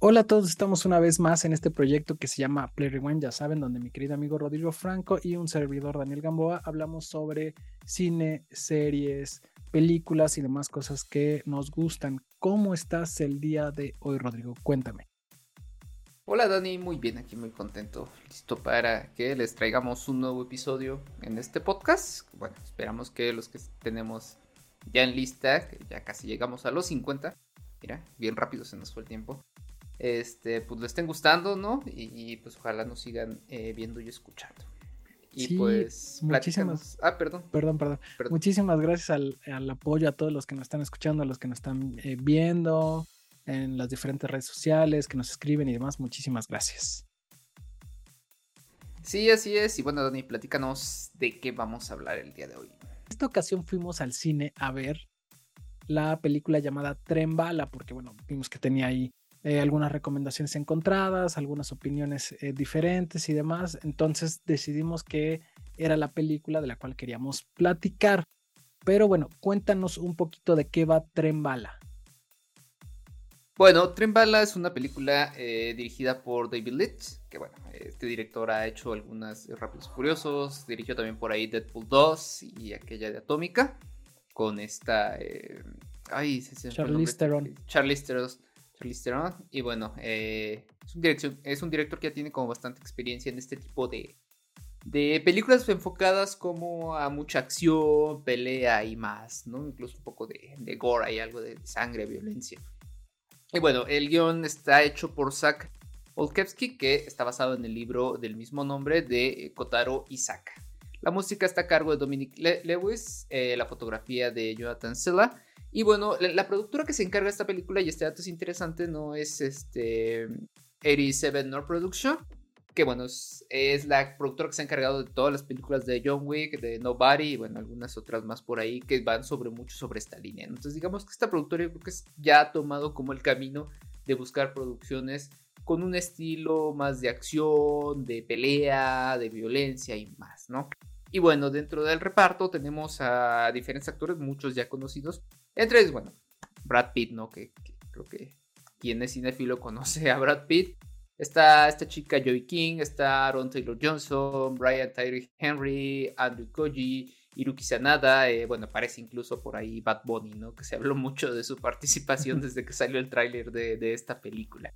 Hola a todos, estamos una vez más en este proyecto que se llama Play Rewind, ya saben, donde mi querido amigo Rodrigo Franco y un servidor Daniel Gamboa hablamos sobre cine, series, películas y demás cosas que nos gustan. ¿Cómo estás el día de hoy, Rodrigo? Cuéntame. Hola Dani, muy bien, aquí muy contento, listo para que les traigamos un nuevo episodio en este podcast. Bueno, esperamos que los que tenemos ya en lista, que ya casi llegamos a los 50, mira, bien rápido se nos fue el tiempo, este, pues le estén gustando, ¿no? Y, pues ojalá nos sigan eh, viendo y escuchando. Y pues muchísimas. Ah, perdón. Perdón, perdón. Muchísimas gracias al, apoyo a todos los que nos están escuchando, a los que nos están eh, viendo en las diferentes redes sociales, que nos escriben y demás. Muchísimas gracias. Sí, así es. Y bueno, Dani, platícanos de qué vamos a hablar el día de hoy. En esta ocasión fuimos al cine a ver la película llamada Tren Bala, porque bueno, vimos que tenía ahí eh, algunas recomendaciones encontradas, algunas opiniones eh, diferentes y demás. Entonces decidimos que era la película de la cual queríamos platicar. Pero bueno, cuéntanos un poquito de qué va Tren Bala. Bueno, Tren Bala es una película eh, dirigida por David Leitch, que bueno, este director ha hecho algunas Rápidos Curiosos, dirigió también por ahí Deadpool 2 y aquella de Atómica, con esta... ay, se, Charlize Theron. Charlize Theron y bueno, eh, es, un es, un director que ya tiene como bastante experiencia en este tipo de, de películas enfocadas como a mucha acción, pelea y más, ¿no? Incluso un poco de, de gore y algo de sangre, violencia. Y bueno, el guion está hecho por Zach Olkewski, que está basado en el libro del mismo nombre de Kotaro Isaka. La música está a cargo de Dominic Lewis, eh, la fotografía de Jonathan Silla y bueno, la, productora que se encarga de esta película, y este dato es interesante, no es este 87 North Production, que bueno, es, la productora que se ha encargado de todas las películas de John Wick, de Nobody, y bueno, algunas otras más por ahí que van sobre mucho sobre esta línea. Entonces digamos que esta productora yo creo que ya ha tomado como el camino de buscar producciones con un estilo más de acción, de pelea, de violencia y más, ¿no? Y bueno, dentro del reparto tenemos a diferentes actores, muchos ya conocidos, entre ellos, bueno, Brad Pitt, ¿no? Que, creo que quien es cinéfilo conoce a Brad Pitt. Está esta chica Joey King, está Aaron Taylor Johnson, Brian Tyree Henry, Andrew Koji, Iruki Sanada, eh, bueno, aparece incluso por ahí Bad Bunny, ¿no? Que se habló mucho de su participación desde que salió el tráiler de, esta película.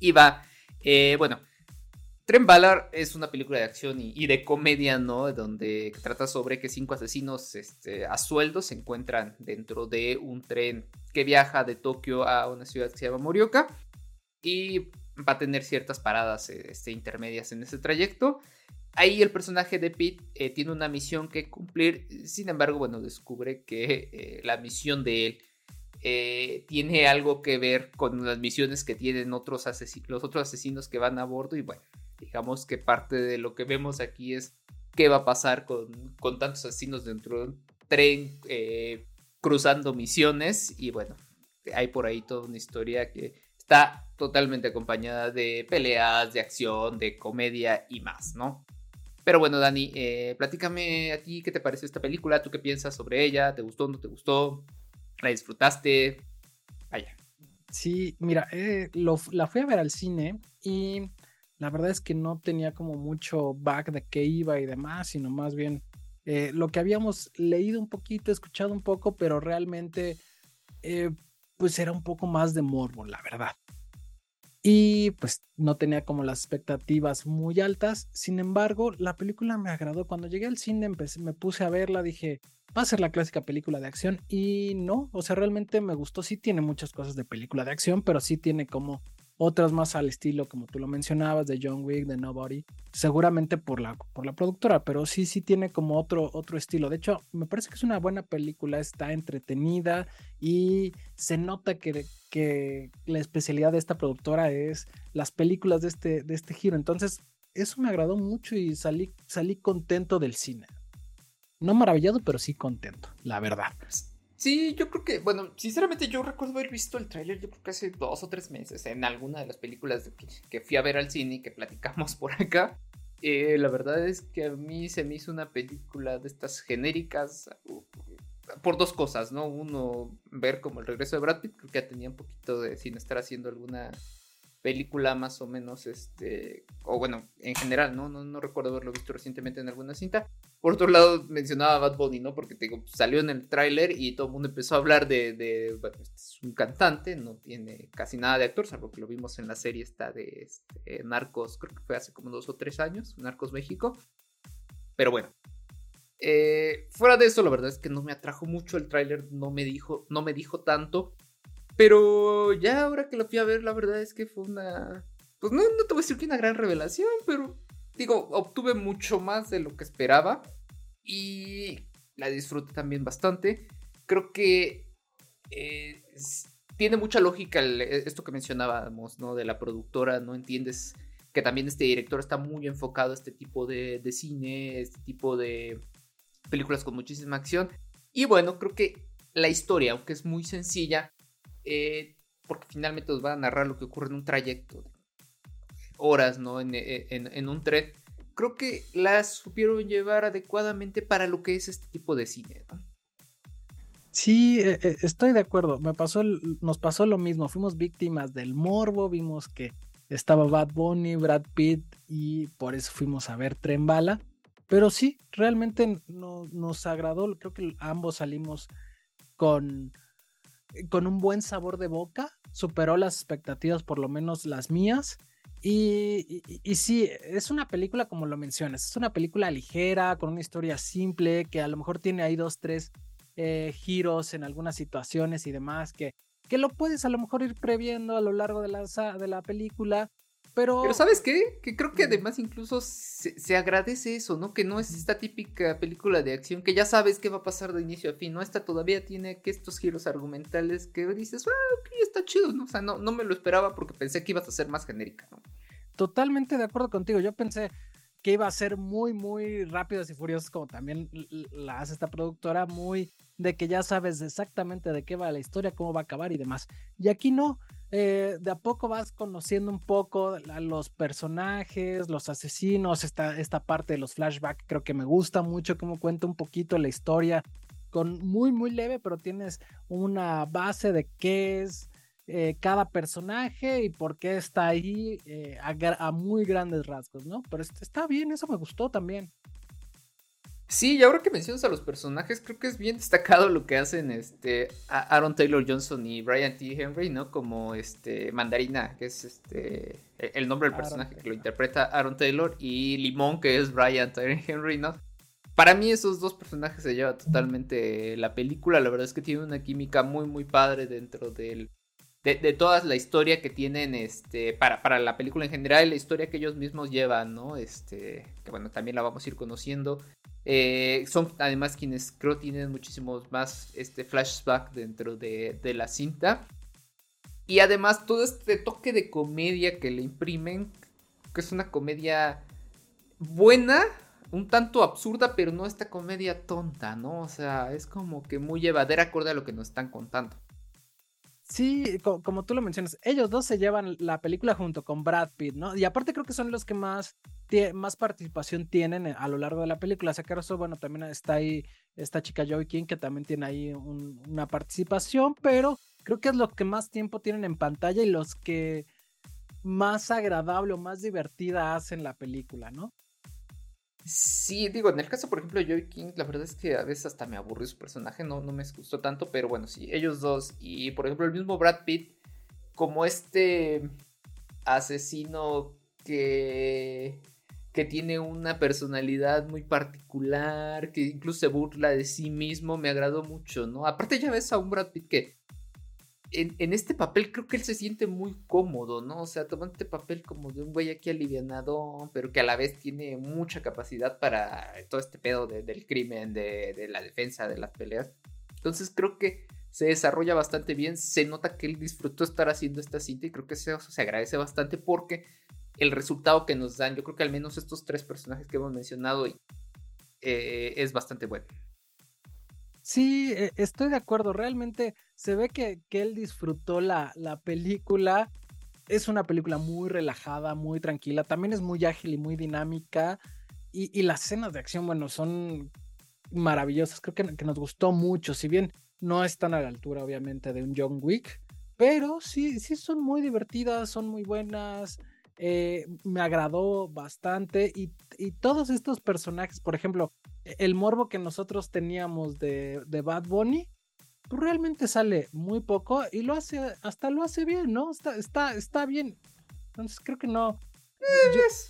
Y va, eh, bueno, Tren Ballard es una película de acción y, de comedia, ¿no? Donde trata sobre que cinco asesinos este, a sueldo se encuentran dentro de un tren que viaja de Tokio a una ciudad que se llama Morioka y va a tener ciertas paradas este, intermedias en ese trayecto. Ahí el personaje de Pete eh, tiene una misión que cumplir, sin embargo, bueno, descubre que eh, la misión de él eh, tiene algo que ver con las misiones que tienen otros los otros asesinos que van a bordo y bueno, Digamos que parte de lo que vemos aquí es qué va a pasar con, tantos asesinos dentro de un tren eh, cruzando misiones. Y bueno, hay por ahí toda una historia que está totalmente acompañada de peleas, de acción, de comedia y más, ¿no? Pero bueno, Dani, eh, platícame a ti qué te pareció esta película, tú qué piensas sobre ella, ¿te gustó, no te gustó? ¿La disfrutaste? Vaya. Sí, mira, eh, la fui a ver al cine y la verdad es que no tenía como mucho back de qué iba y demás, sino más bien eh, lo que habíamos leído un poquito, escuchado un poco, pero realmente eh, pues era un poco más de morbo, la verdad. Y pues no tenía como las expectativas muy altas. Sin embargo, la película me agradó. Cuando llegué al cine empecé, me puse a verla, dije, va a ser la clásica película de acción. Y no, o sea, realmente me gustó. Sí tiene muchas cosas de película de acción, pero sí tiene como otras más al estilo, como tú lo mencionabas, de John Wick, de Nobody, seguramente por la, por la productora, pero sí, sí tiene como otro, otro estilo. De hecho, me parece que es una buena película, está entretenida y se nota que, que la especialidad de esta productora es las películas de este, de este giro. Entonces, eso me agradó mucho y salí, salí contento del cine. No maravillado, pero sí contento, la verdad. Sí, yo creo que, bueno, sinceramente yo recuerdo haber visto el tráiler yo creo que hace dos o tres meses en alguna de las películas que, fui a ver al cine que platicamos por acá. Eh, la verdad es que a mí se me hizo una película de estas genéricas uh, por dos cosas, ¿no? Uno, ver como el regreso de Brad Pitt, creo que ya tenía un poquito de sin estar haciendo alguna película más o menos, este, o bueno, en general, ¿no? No, no recuerdo haberlo visto recientemente en alguna cinta. Por otro lado, mencionaba Bad Bunny, ¿no? Porque te digo, salió en el tráiler y todo el mundo empezó a hablar de, de, este es un cantante, no tiene casi nada de actor, salvo que lo vimos en la serie esta de este, Narcos, creo que fue hace como dos o tres años, Narcos México. Pero bueno, eh, fuera de eso, la verdad es que no me atrajo mucho el tráiler, no me dijo, no me dijo tanto. Pero ya ahora que lo fui a ver, la verdad es que fue una. Pues no, no te voy a decir que una gran revelación, pero digo, obtuve mucho más de lo que esperaba. Y la disfruté también bastante. Creo que eh, tiene mucha lógica e, esto que mencionábamos, ¿no? De la productora, ¿no? Entiendes que también este director está muy enfocado a este tipo de, de cine, este tipo de películas con muchísima acción. Y bueno, creo que la historia, aunque es muy sencilla, eh, porque finalmente nos va a narrar lo que ocurre en un trayecto horas, ¿no? En, en, un tren. Creo que las supieron llevar adecuadamente para lo que es este tipo de cine, ¿no? Sí, eh, eh, estoy de acuerdo. Me pasó, nos pasó lo mismo. Fuimos víctimas del morbo. Vimos que estaba Bad Bunny, Brad Pitt y por eso fuimos a ver Tren Bala. Pero sí, realmente no, nos agradó. Creo que ambos salimos con, con un buen sabor de boca. Superó las expectativas, por lo menos las mías. Y, y, sí, es una película como lo mencionas, es una película ligera, con una historia simple, que a lo mejor tiene ahí dos, tres eh, giros en algunas situaciones y demás, que, que lo puedes a lo mejor ir previendo a lo largo de la, de la película, pero... ¿sabes qué? Que creo que además incluso se, agradece eso, ¿no? Que no es esta típica película de acción que ya sabes qué va a pasar de inicio a fin, ¿no? Esta todavía tiene que estos giros argumentales que dices, ah, ok, está chido, ¿no? O sea, no, no me lo esperaba porque pensé que ibas a ser más genérica, ¿no? Totalmente de acuerdo contigo. Yo pensé que iba a ser muy, muy rápidos y furiosos, como también la hace esta productora, muy de que ya sabes exactamente de qué va la historia, cómo va a acabar y demás. Y aquí no, eh, de a poco vas conociendo un poco a los personajes, los asesinos, esta, esta parte de los flashbacks creo que me gusta mucho cómo cuenta un poquito la historia con muy muy leve, pero tienes una base de qué es eh, cada personaje y por qué está ahí eh, a, muy grandes rasgos, ¿no? Pero está bien, eso me gustó también. Sí, y ahora que mencionas a los personajes, creo que es bien destacado lo que hacen este Aaron Taylor Johnson y Brian T. Henry, ¿no? Como este Mandarina, que es este e, el nombre del personaje que lo interpreta Aaron Taylor, y Limón, que es Brian T. Henry, ¿no? Para mí esos dos personajes se llevan totalmente la película, la verdad es que tiene una química muy muy padre dentro del de, de, toda la historia que tienen este para, para la película en general, la historia que ellos mismos llevan, ¿no? Este, que bueno, también la vamos a ir conociendo. Eh, son además quienes creo tienen muchísimos más este flashback dentro de, la cinta. Y además todo este toque de comedia que le imprimen, que es una comedia buena, un tanto absurda, pero no esta comedia tonta, ¿no? O sea, es como que muy llevadera acorde a lo que nos están contando. Sí, como, tú lo mencionas, ellos dos se llevan la película junto con Brad Pitt, ¿no? Y aparte creo que son los que más, más participación tienen a lo largo de la película. O sea, que bueno, también está ahí esta chica Joey King que también tiene ahí una participación, pero creo que es lo que más tiempo tienen en pantalla y los que más agradable o más divertida hacen la película, ¿no? Sí, digo, en el caso, por ejemplo, de Joey King, la verdad es que a veces hasta me aburrió su personaje, no, no me gustó tanto, pero bueno, sí, ellos dos. Y por ejemplo, el mismo Brad Pitt, como este asesino que, que tiene una personalidad muy particular, que incluso se burla de sí mismo, me agradó mucho, ¿no? Aparte ya ves a un Brad Pitt que en, este papel creo que él se siente muy cómodo, ¿no? O sea, toma este papel como de un güey aquí alivianado, pero que a la vez tiene mucha capacidad para todo este pedo del crimen, de, la defensa, de las peleas. Entonces creo que se desarrolla bastante bien, se nota que él disfrutó estar haciendo esta cinta y creo que se agradece bastante porque el resultado que nos dan, yo creo que al menos estos tres personajes que hemos mencionado eh, es bastante bueno. Sí, e, estoy de acuerdo. Realmente se ve que, él disfrutó la, la, película. Es una película muy relajada, muy tranquila. También es muy ágil y muy dinámica. Y, las escenas de acción, bueno, son maravillosas. Creo que, que, nos gustó mucho. Si bien no están a la altura, obviamente, de un John Wick, Pero sí, sí son muy divertidas, son muy buenas. Eh, me agradó bastante y, todos estos personajes, por ejemplo, el morbo que nosotros teníamos de, de Bad Bunny, pues realmente sale muy poco y lo hace, hasta lo hace bien, ¿no? Está, está, está bien. Entonces creo que no.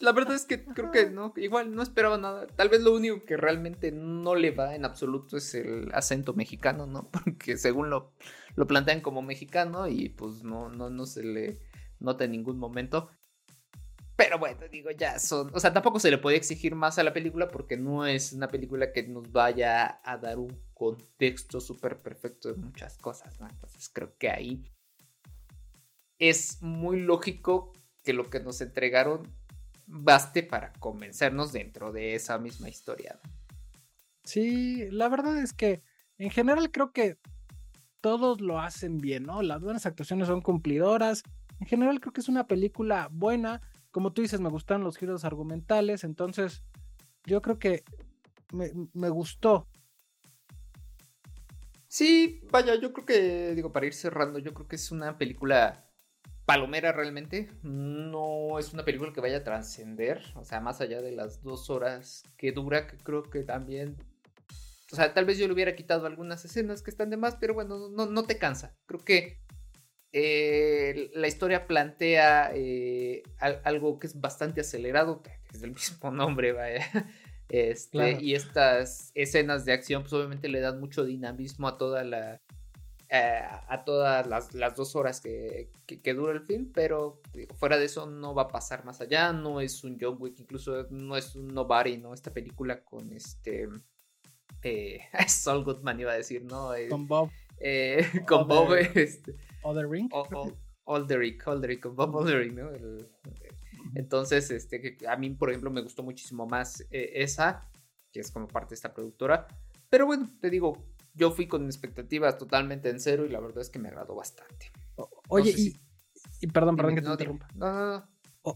la verdad es que creo que no, igual no esperaba nada. Tal vez lo único que realmente no le va en absoluto es el acento mexicano, ¿no? Porque según lo, lo plantean como mexicano y pues no, no, no se le nota en ningún momento. Pero bueno, digo, ya son. O sea, tampoco se le puede exigir más a la película porque no es una película que nos vaya a dar un contexto súper perfecto de muchas cosas, ¿no? Entonces creo que ahí es muy lógico que lo que nos entregaron baste para convencernos dentro de esa misma historia. Sí, la verdad es que en general creo que todos lo hacen bien, ¿no? Las buenas actuaciones son cumplidoras. En general creo que es una película buena como tú dices, me gustan los giros argumentales, entonces yo creo que me, gustó. Sí, vaya, yo creo que, digo, para ir cerrando, yo creo que es una película palomera realmente. No es una película que vaya a trascender, o sea, más allá de las dos horas que dura, que creo que también... O sea, tal vez yo le hubiera quitado algunas escenas que están de más, pero bueno, no, te cansa. Creo que eh, la historia plantea eh, algo que es bastante acelerado, que es del mismo nombre, vaya. Este, Y estas escenas de acción, pues obviamente le dan mucho dinamismo a toda la. Eh, a todas las, dos horas que, dura el film, pero fuera de eso no va a pasar más allá. No es un John Wick, incluso no es un Nobody, ¿no? Esta película con este. Eh, Saul Goodman iba a decir, ¿no? con Bob. con Bob, este Oldering. Olderick, Olderick, Bob Olderick, ¿no? entonces, este, a mí, por ejemplo, me gustó muchísimo más eh, esa, que es como parte de esta productora. Pero bueno, te digo, yo fui con expectativas totalmente en cero y la verdad es que me agradó bastante. oye, y, perdón, perdón que te interrumpa. No, no, no.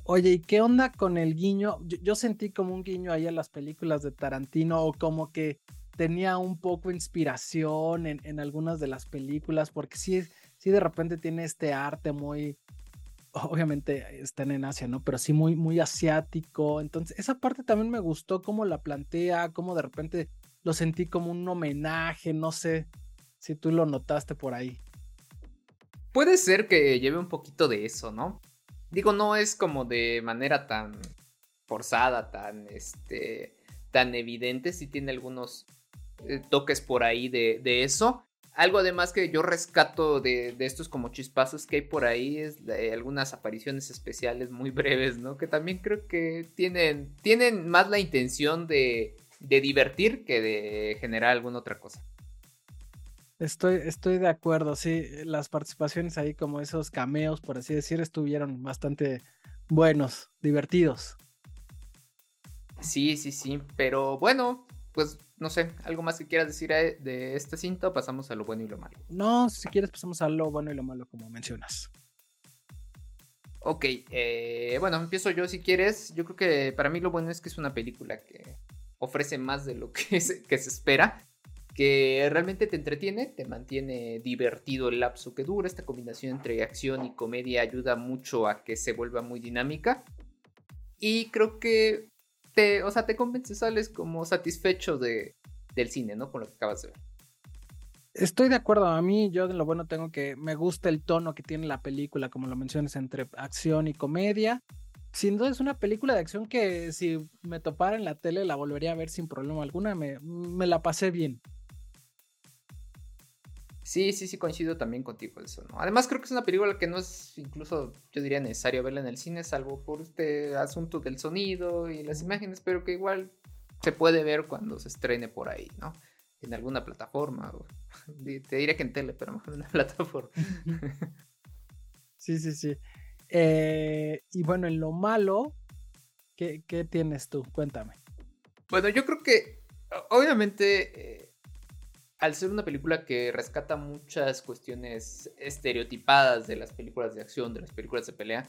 oye, ¿y qué onda con el guiño? Yo, sentí como un guiño ahí a las películas de Tarantino o como que tenía un poco inspiración en, en algunas de las películas, porque sí, sí de repente tiene este arte muy, obviamente están en Asia, ¿no? Pero sí muy, muy asiático. Entonces, esa parte también me gustó cómo la plantea, cómo de repente lo sentí como un homenaje, no sé si tú lo notaste por ahí. Puede ser que lleve un poquito de eso, ¿no? Digo, no es como de manera tan forzada, tan, este, tan evidente, sí tiene algunos eh, toques por ahí de, de eso. Algo además que yo rescato de, estos como chispazos que hay por ahí es algunas apariciones especiales muy breves, ¿no? Que también creo que tienen, tienen más la intención de, divertir que de generar alguna otra cosa. Estoy, estoy de acuerdo, sí, las participaciones ahí como esos cameos, por así decir, estuvieron bastante buenos, divertidos. Sí, sí, sí, pero bueno, pues no sé, algo más que quieras decir de este cinto, pasamos a lo bueno y lo malo. No, si quieres pasamos a lo bueno y lo malo como mencionas. Ok, eh, bueno, empiezo yo si quieres. Yo creo que para mí lo bueno es que es una película que ofrece más de lo que que se espera, que realmente te entretiene, te mantiene divertido el lapso que dura. Esta combinación entre acción y comedia ayuda mucho a que se vuelva muy dinámica. Y creo que te, o sea, te convence, sales como satisfecho de, del cine, ¿no? Con lo que acabas de ver. Estoy de acuerdo. A mí, yo de lo bueno tengo que me gusta el tono que tiene la película, como lo mencionas, entre acción y comedia. Sin duda es una película de acción que si me topara en la tele la volvería a ver sin problema alguna. Me, me la pasé bien. Sí, sí, sí, coincido también contigo eso, ¿no? Además creo que es una película que no es incluso, yo diría, necesario verla en el cine, salvo por este asunto del sonido y las imágenes, pero que igual se puede ver cuando se estrene por ahí, ¿no? En alguna plataforma. te diría que en tele, pero mejor en una plataforma. Sí, sí, sí. Eh, y bueno, en lo malo, ¿qué, ¿qué, tienes tú? Cuéntame. Bueno, yo creo que, obviamente... Eh, al ser una película que rescata muchas cuestiones estereotipadas de las películas de acción, de las películas de pelea,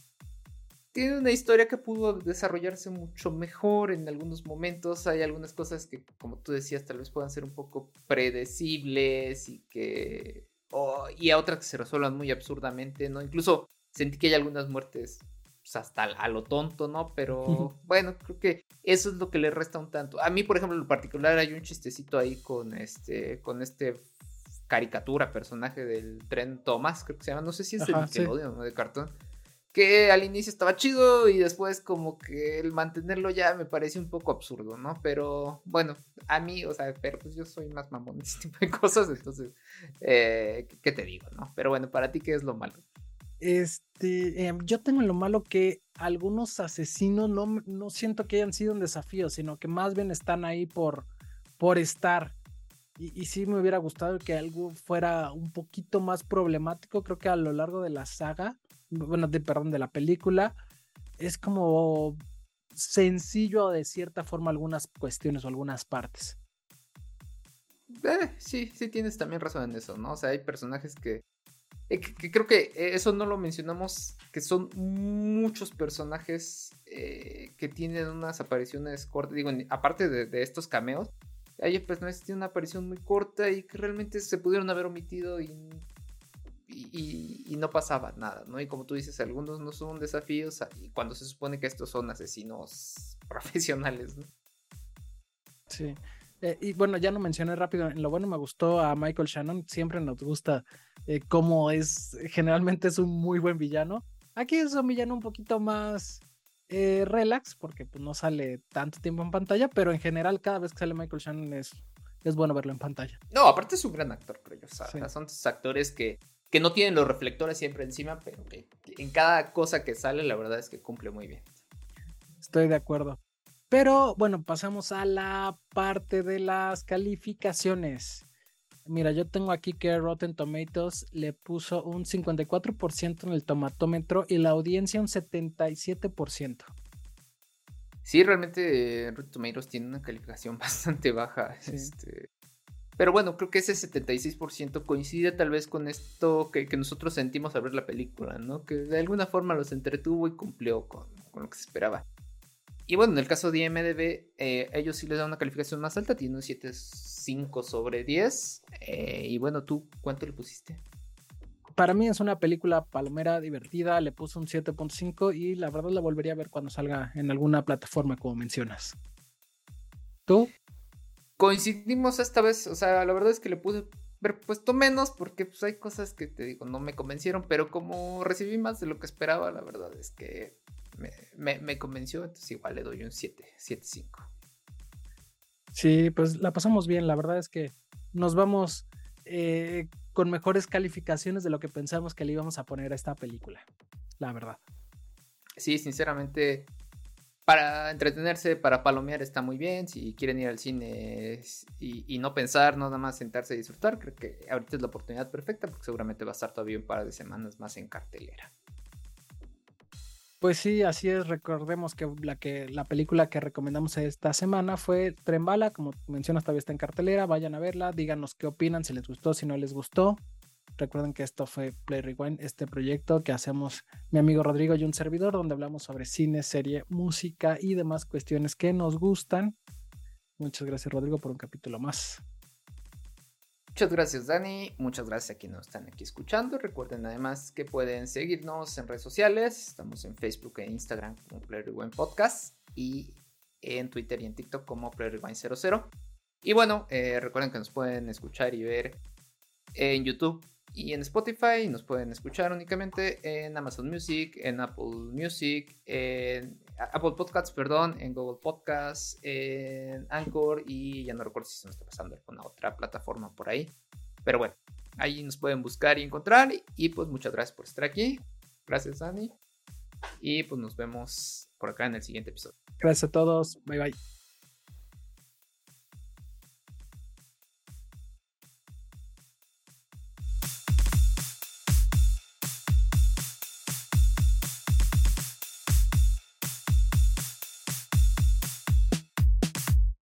tiene una historia que pudo desarrollarse mucho mejor en algunos momentos. Hay algunas cosas que, como tú decías, tal vez puedan ser un poco predecibles y que y a otras que se resuelvan muy absurdamente, ¿no? Incluso sentí que hay algunas muertes pues, hasta a lo tonto, ¿no? Pero bueno, creo que eso es lo que le resta un tanto. A mí, por ejemplo, en particular hay un chistecito ahí con este, con este caricatura, personaje del tren Thomas, creo que se llama, no sé si es de Nickelodeon o de cartón, que al inicio estaba chido y después como que el mantenerlo ya me parece un poco absurdo, ¿no? Pero bueno, a mí, o sea, pero pues yo soy más mamón de ese tipo de cosas, entonces, eh, ¿qué te digo, no? Pero bueno, para ti, ¿qué es lo malo? Este, em, yo tengo lo malo que algunos asesinos no, no siento que hayan sido un desafío, sino que más bien están ahí por, por estar. Y, sí me hubiera gustado que algo fuera un poquito más problemático. Creo que a lo largo de la saga bueno, de, perdón, de la película, es como sencillo de cierta forma algunas cuestiones o algunas partes. Eh, sí, sí tienes también razón en eso, ¿no? O sea, hay personajes que, eh, creo que eso no lo mencionamos, que son muchos personajes eh, que tienen unas apariciones cortas, digo, aparte de, de estos cameos, hay personajes que tienen una aparición muy corta y que realmente se pudieron haber omitido y y, no pasaba nada, ¿no? Y como tú dices, algunos no son desafíos y cuando se supone que estos son asesinos profesionales, ¿no? Sí. Eh, y bueno, ya no mencioné rápido, en lo bueno me gustó a Michael Shannon, siempre nos gusta eh, cómo es, generalmente es un muy buen villano. Aquí es un villano un poquito más eh, relax, porque pues, no sale tanto tiempo en pantalla, pero en general cada vez que sale Michael Shannon es, es bueno verlo en pantalla. No, aparte es un gran actor, creo yo. son actores que que no tienen los reflectores siempre encima, pero que, en cada cosa que sale, la verdad es que cumple muy bien. Estoy de acuerdo. Pero bueno, pasamos a la parte de las calificaciones. Mira, yo tengo aquí que Rotten Tomatoes le puso un 54% en el tomatómetro y la audiencia un 77%. Sí, realmente Rotten Tomatoes tiene una calificación bastante baja. Este, pero bueno, creo que ese 76% coincide tal vez con esto que, nosotros sentimos al ver la película, ¿no? Que de alguna forma los entretuvo y cumplió con, lo que se esperaba. Y bueno, en el caso de IMDB, eh, ellos sí les dan una calificación más alta, tiene un 7.5 sobre 10. Eh, y bueno, ¿tú cuánto le pusiste? Para mí es una película palomera divertida, le puse un 7.5 y la verdad la volvería a ver cuando salga en alguna plataforma como mencionas. ¿Tú? coincidimos esta vez, o sea, la verdad es que le pude haber puesto menos porque pues hay cosas que te digo, no me convencieron, pero como recibí más de lo que esperaba, la verdad es que me, convenció, entonces igual le doy un 7, 7-5. Sí, pues la pasamos bien, la verdad es que nos vamos eh, con mejores calificaciones de lo que pensamos que le íbamos a poner a esta película, la verdad. Sí, sinceramente, para entretenerse, para palomear está muy bien. Si quieren ir al cine y, no pensar, no nada más sentarse y disfrutar, creo que ahorita es la oportunidad perfecta porque seguramente va a estar todavía un par de semanas más en cartelera. Pues sí, así es. Recordemos que la, que la película que recomendamos esta semana fue Trembala, como mencionas, todavía está en cartelera. Vayan a verla, díganos qué opinan, si les gustó, si no les gustó. Recuerden que esto fue Play Rewind, este proyecto que hacemos mi amigo Rodrigo y un servidor, donde hablamos sobre cine, serie, música y demás cuestiones que nos gustan. Muchas gracias, Rodrigo, por un capítulo más. Muchas gracias, Dani. Muchas gracias a quienes nos están aquí escuchando. Recuerden además que pueden seguirnos en redes sociales. Estamos en Facebook e Instagram como Play Rewind Podcast y en Twitter y en TikTok como Play Rewind 00. Y bueno, eh, recuerden que nos pueden escuchar y ver en YouTube y en Spotify nos pueden escuchar únicamente en Amazon Music, en Apple Music, en Apple Podcasts, perdón, en Google Podcasts, en Anchor y ya no recuerdo si se nos está pasando alguna otra plataforma por ahí. Pero bueno, ahí nos pueden buscar y encontrar. Y pues muchas gracias por estar aquí. Gracias, Dani. Y pues nos vemos por acá en el siguiente episodio. Gracias a todos. Bye bye.